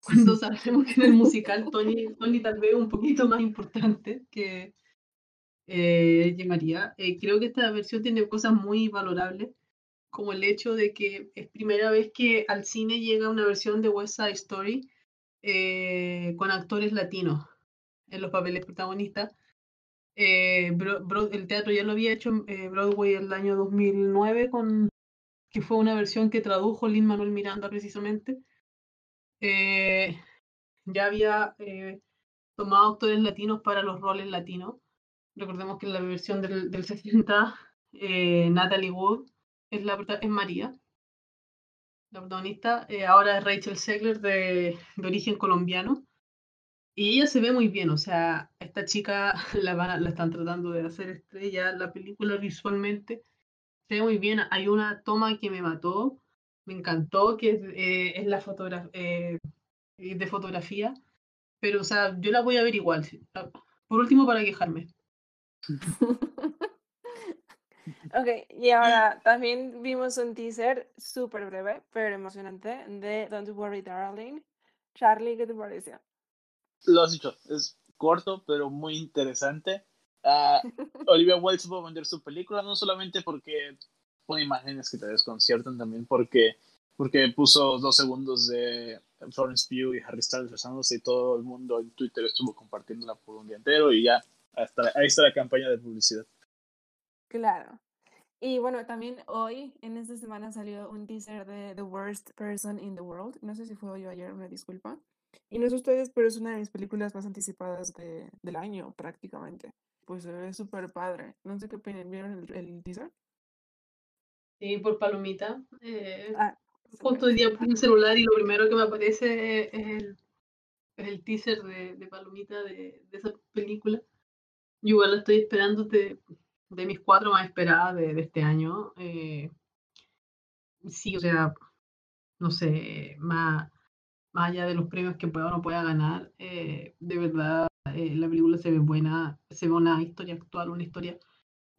Cuando sabemos que en el musical Tony, Tony tal vez un poquito más importante que, eh, María. Eh, creo que esta versión tiene cosas muy valorables, como el hecho de que es primera vez que al cine llega una versión de West Side Story eh, con actores latinos en los papeles protagonistas. Eh, el teatro ya lo había hecho en Broadway el año 2009, con, que fue una versión que tradujo Lin Manuel Miranda precisamente. ya había tomado actores latinos para los roles latinos. Recordemos que en la versión del, del 60, eh, Natalie Wood es, la, es María, la protagonista. Eh, ahora es Rachel Segler de, de, origen colombiano. Y ella se ve muy bien, o sea, esta chica la, van la están tratando de hacer estrella. La película visualmente se ve muy bien. Hay una toma que me mató, me encantó, que es, eh, la fotografía, de fotografía, pero o sea, yo la voy a ver igual. Por último, para quejarme. ok, y ahora también vimos un teaser súper breve, pero emocionante, de Don't Worry Darling. Charlie, ¿qué te pareció? Lo has dicho, es corto, pero muy interesante. Uh, Olivia Wilde supo vender su película, no solamente porque pone imágenes que te desconciertan, también porque, porque puso dos segundos de Florence Pugh y Harry Styles besándose y todo el mundo en Twitter estuvo compartiéndola por un día entero y ya hasta, ahí está la campaña de publicidad. Claro. Y bueno, también hoy, en esta semana, salió un teaser de The Worst Person in the World. No sé si fue hoy o ayer, una disculpa. Y no sé ustedes, pero es una de mis películas más anticipadas de, del año, prácticamente. Pues se ve súper padre. No sé qué opinan. ¿Vieron el, teaser? Sí, por palomita. Eh, ah, justo hoy día puse el celular y lo primero que me aparece es el, es el teaser de, de palomita de, de esa película. Yo igual la estoy esperando de, de mis cuatro más esperadas de, de este año. Eh, sí, o sea, no sé, más, más allá de los premios que pueda o no pueda ganar, eh, de verdad eh, la película se ve buena, se ve una historia actual, una historia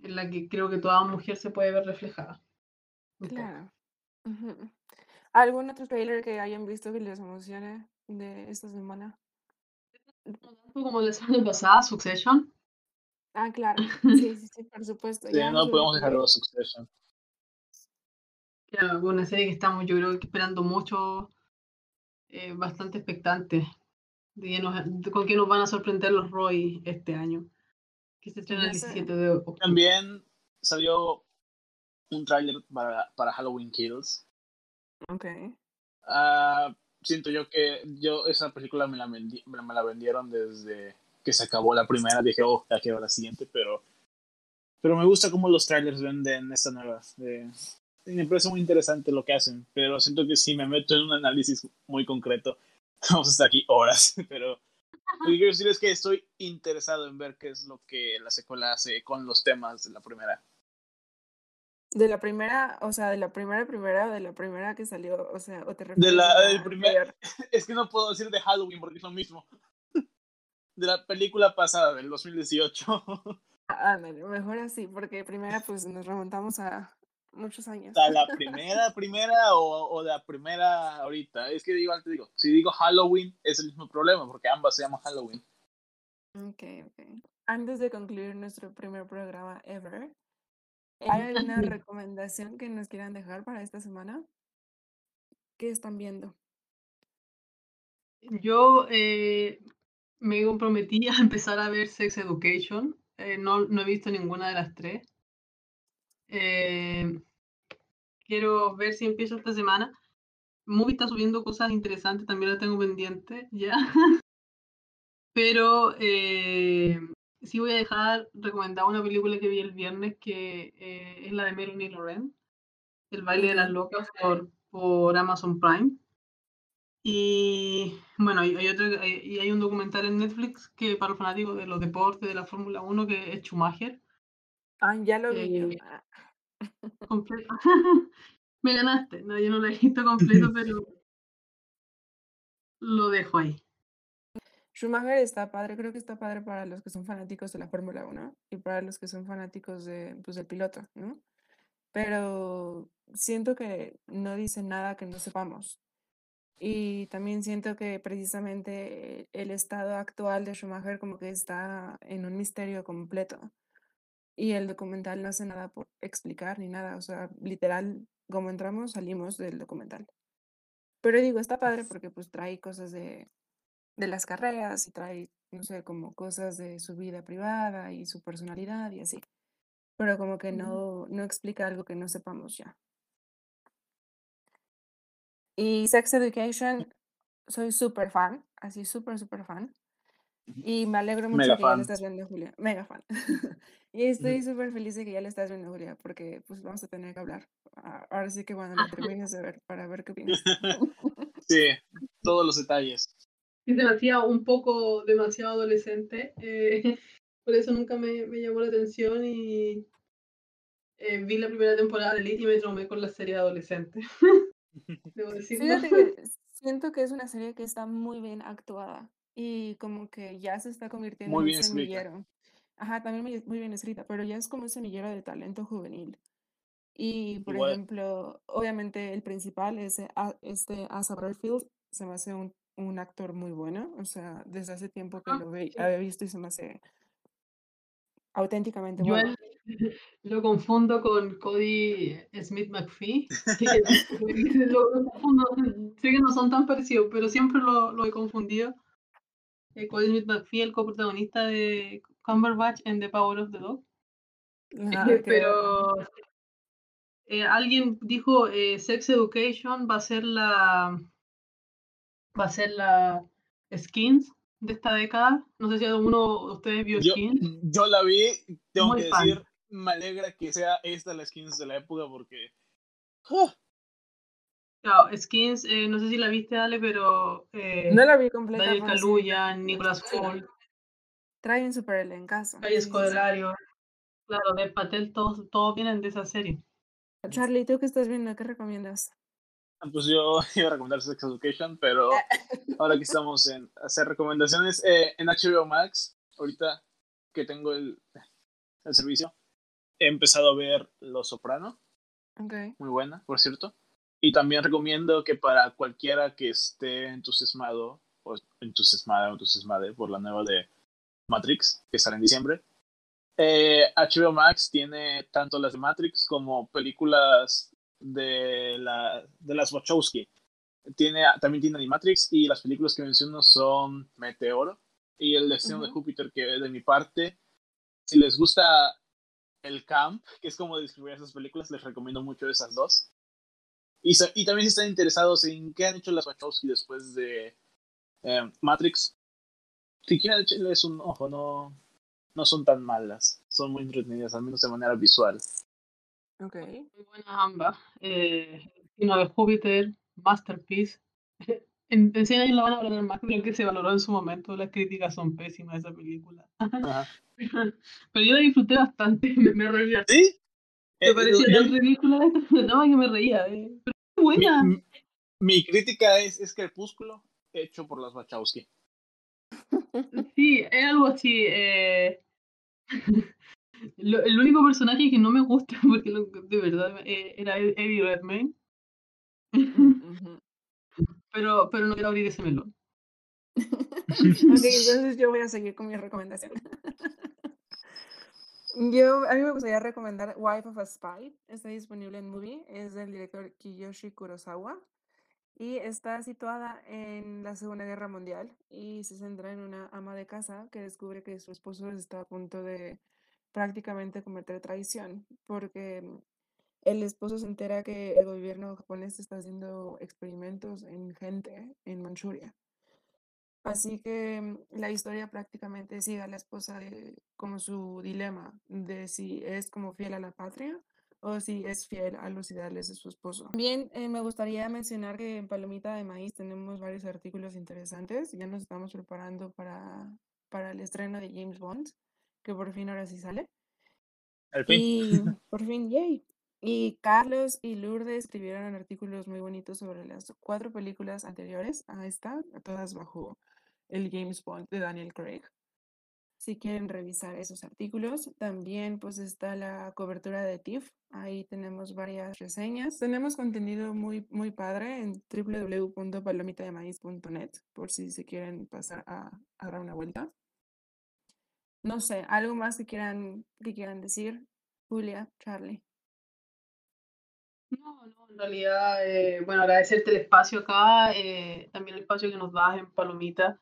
en la que creo que toda mujer se puede ver reflejada. Claro. ¿Algún otro trailer que hayan visto que les emocione de esta semana? Como la semana pasada, Succession. Ah, claro. Sí, sí, sí, por supuesto. Sí, no podemos dejarlo a Succession. Claro, una serie que estamos, yo creo que esperando mucho, eh, bastante expectante de, con qué nos van a sorprender los Roy este año. Que se estrena el 17 de octubre. También salió un tráiler para, para Halloween Kills. Ok. Uh, siento yo que yo esa película me la, me la vendieron desde que se acabó la primera, dije, oh, ya quedó la siguiente, pero, pero me gusta cómo los trailers venden esta nueva. Eh, me parece muy interesante lo que hacen, pero siento que si me meto en un análisis muy concreto, vamos a estar aquí horas, pero lo que quiero decir es que estoy interesado en ver qué es lo que la secuela hace con los temas de la primera. De la primera, o sea, de la primera primera, de la primera que salió, o sea, o te refieres De la del primer, es que no puedo decir de Halloween porque es lo mismo de la película pasada, del 2018. Ah, mejor así, porque primera pues nos remontamos a muchos años. ¿A la primera, primera o, o la primera ahorita? Es que igual te digo, si digo Halloween es el mismo problema, porque ambas se llaman Halloween. Ok, ok. Antes de concluir nuestro primer programa ever, ¿hay alguna recomendación que nos quieran dejar para esta semana? ¿Qué están viendo? Yo eh, me comprometí a empezar a ver Sex Education. Eh, no, no, he visto ninguna de las tres. Eh, quiero ver si empiezo esta semana. Movie está subiendo cosas interesantes, también las tengo pendientes ya. Pero eh, sí voy a dejar recomendada una película que vi el viernes que es la de Melanie Loren, El baile de las locas por, por Amazon Prime. Y bueno, hay, otro, y hay un documental en Netflix que para los fanáticos de los deportes, de la Fórmula 1, que es Schumacher. Ah, ya lo vi. Eh, completo. Me ganaste. No, yo no lo he visto completo, pero lo dejo ahí. Schumacher está padre, creo que está padre para los que son fanáticos de la Fórmula 1 y para los que son fanáticos de, pues, del piloto, ¿no? Pero siento que no dice nada que no sepamos. Y también siento que precisamente el estado actual de Schumacher como que está en un misterio completo. Y el documental no hace nada por explicar ni nada. O sea, literal, como entramos, salimos del documental. Pero digo, está padre porque pues trae cosas de, de las carreras y trae, no sé, como cosas de su vida privada y su personalidad y así. Pero como que no, no explica algo que no sepamos ya. Y Sex Education, soy súper fan, así súper, súper fan. Y me alegro mucho que ya lo estás viendo, Julia. Mega fan. y estoy súper feliz de que ya lo estás viendo, Julia, porque pues vamos a tener que hablar. Ahora sí que cuando lo termines de ver, para ver qué opinas. sí, todos los detalles. Es demasiado, un poco demasiado adolescente. Eh, por eso nunca me, me, llamó la atención y eh, vi la primera temporada de Elite y me traumé con la serie adolescente. Debo decirlo. Fíjate que siento que es una serie que está muy bien actuada y como que ya se está convirtiendo Muy en un bien escrita. semillero. Ajá, también muy, muy bien escrita, pero ya es como un semillero de talento juvenil. Y, por Igual, ejemplo, obviamente el principal es eh, a- este Asa Butterfield, se me hace un, un actor muy bueno, o sea, desde hace tiempo que Ah, lo ve- sí. había visto y se me hace auténticamente Yo bueno. él lo confundo con Cody Smith McPhee. que lo, lo confundo, sé que no son tan parecidos, pero siempre lo, lo he confundido. Eh, Cody Smith McPhee, el coprotagonista de Cumberbatch en The Power of the Dog. Ver, pero eh, alguien dijo eh, Sex Education va a ser la va a ser la Skins de esta década. No sé si alguno de ustedes vio yo, Skins. yo la vi, tengo Muy que fan. decir, me alegra que sea esta la skins de la época porque... ¡oh! Claro, Skins, eh, no sé si la viste, Ale, pero eh, No la vi completa. Daniel Kaluuya, Nicolas Hoult, trae un super elencazo. Kai sí, sí, sí. Scodelario, claro, de Patel, todos, todos vienen de esa serie. Charlie, ¿tú qué estás viendo? ¿Qué recomiendas? Pues yo iba a recomendar Sex Education, pero ahora que estamos en hacer recomendaciones, eh, en HBO Max, ahorita que tengo el, el servicio, he empezado a ver Los Soprano, Ok. muy buena, por cierto. Y también recomiendo que para cualquiera que esté entusiasmado, o entusiasmada o entusiasmada por la nueva de Matrix, que sale en diciembre, eh, HBO Max tiene tanto las de Matrix como películas de, la, de las Wachowski. Tiene, también tiene Animatrix y las películas que menciono son Meteoro y El Destino de Ujú. Júpiter, que de mi parte, si les gusta el camp, que es como describir esas películas, les recomiendo mucho esas dos. Y, también si están interesados en qué han hecho las Wachowski después de eh, Matrix, si quieren echarles un ojo, no, no son tan malas, son muy entretenidas, al menos de manera visual. Ok. Muy buenas ambas. Eh, de Júpiter, Masterpiece. En, en 100 años la van a valorar más de lo que se valoró en su momento. Las críticas son pésimas de esa película. Ajá. Pero yo la disfruté bastante, me, me reía. ¿Sí? Me Eh, parecía yo- tan ridícula esta que me reía. eh. Pero es buena. mi- mi crítica es, es Crepúsculo hecho por las Wachowski. Sí, es algo así. eh, lo- el único personaje que no me gusta, porque lo- de verdad eh, era Eddie Redmayne. Pero, pero no quiero abrir ese melón. Ok, entonces yo voy a seguir con mi recomendación. Yo, a mí me gustaría recomendar Wife of a Spy. Está disponible en Movie. Es del director Kiyoshi Kurosawa. Y está situada en la Segunda Guerra Mundial. Y se centra en una ama de casa que descubre que su esposo está a punto de prácticamente cometer traición. Porque el esposo se entera que el gobierno japonés está haciendo experimentos en gente en Manchuria. Así que mm, la historia prácticamente sigue a la esposa de- como su dilema de si es como fiel a la patria o si es fiel a los ideales de su esposo. También eh, me gustaría mencionar que en Palomita de Maíz tenemos varios artículos interesantes. Ya nos estamos preparando para, para el estreno de James Bond, que por fin ahora sí sale. Al fin. Y por fin, yay. Y Carlos y Lourdes escribieron artículos muy bonitos sobre las cuatro películas anteriores a esta, todas bajo el James Bond de Daniel Craig. Si quieren revisar esos artículos, también pues está la cobertura de TIFF. Ahí tenemos varias reseñas. Tenemos contenido muy, muy padre en www.palomitademaíz.net por si se quieren pasar a, a dar una vuelta. No sé, algo más que quieran, que quieran decir, Julia, Charlie. No, no, en realidad, eh, bueno, agradecerte el espacio acá, eh, también el espacio que nos das en Palomita.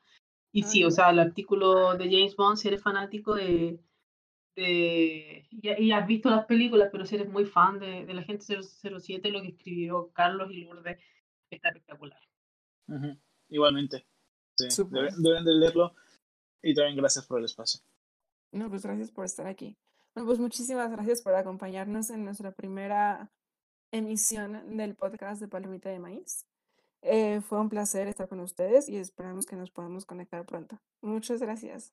Y sí, o sea, el artículo de James Bond, si eres fanático de, de y, y has visto las películas, pero si eres muy fan de, de la gente 007, lo que escribió Carlos y Lourdes está espectacular. Igualmente. Sí, deben, deben de leerlo. Y también gracias por el espacio. No, pues gracias por estar aquí. Bueno, pues muchísimas gracias por acompañarnos en nuestra primera emisión del podcast de Palomita de Maíz. Eh, fue un placer estar con ustedes y esperamos que nos podamos conectar pronto. Muchas gracias.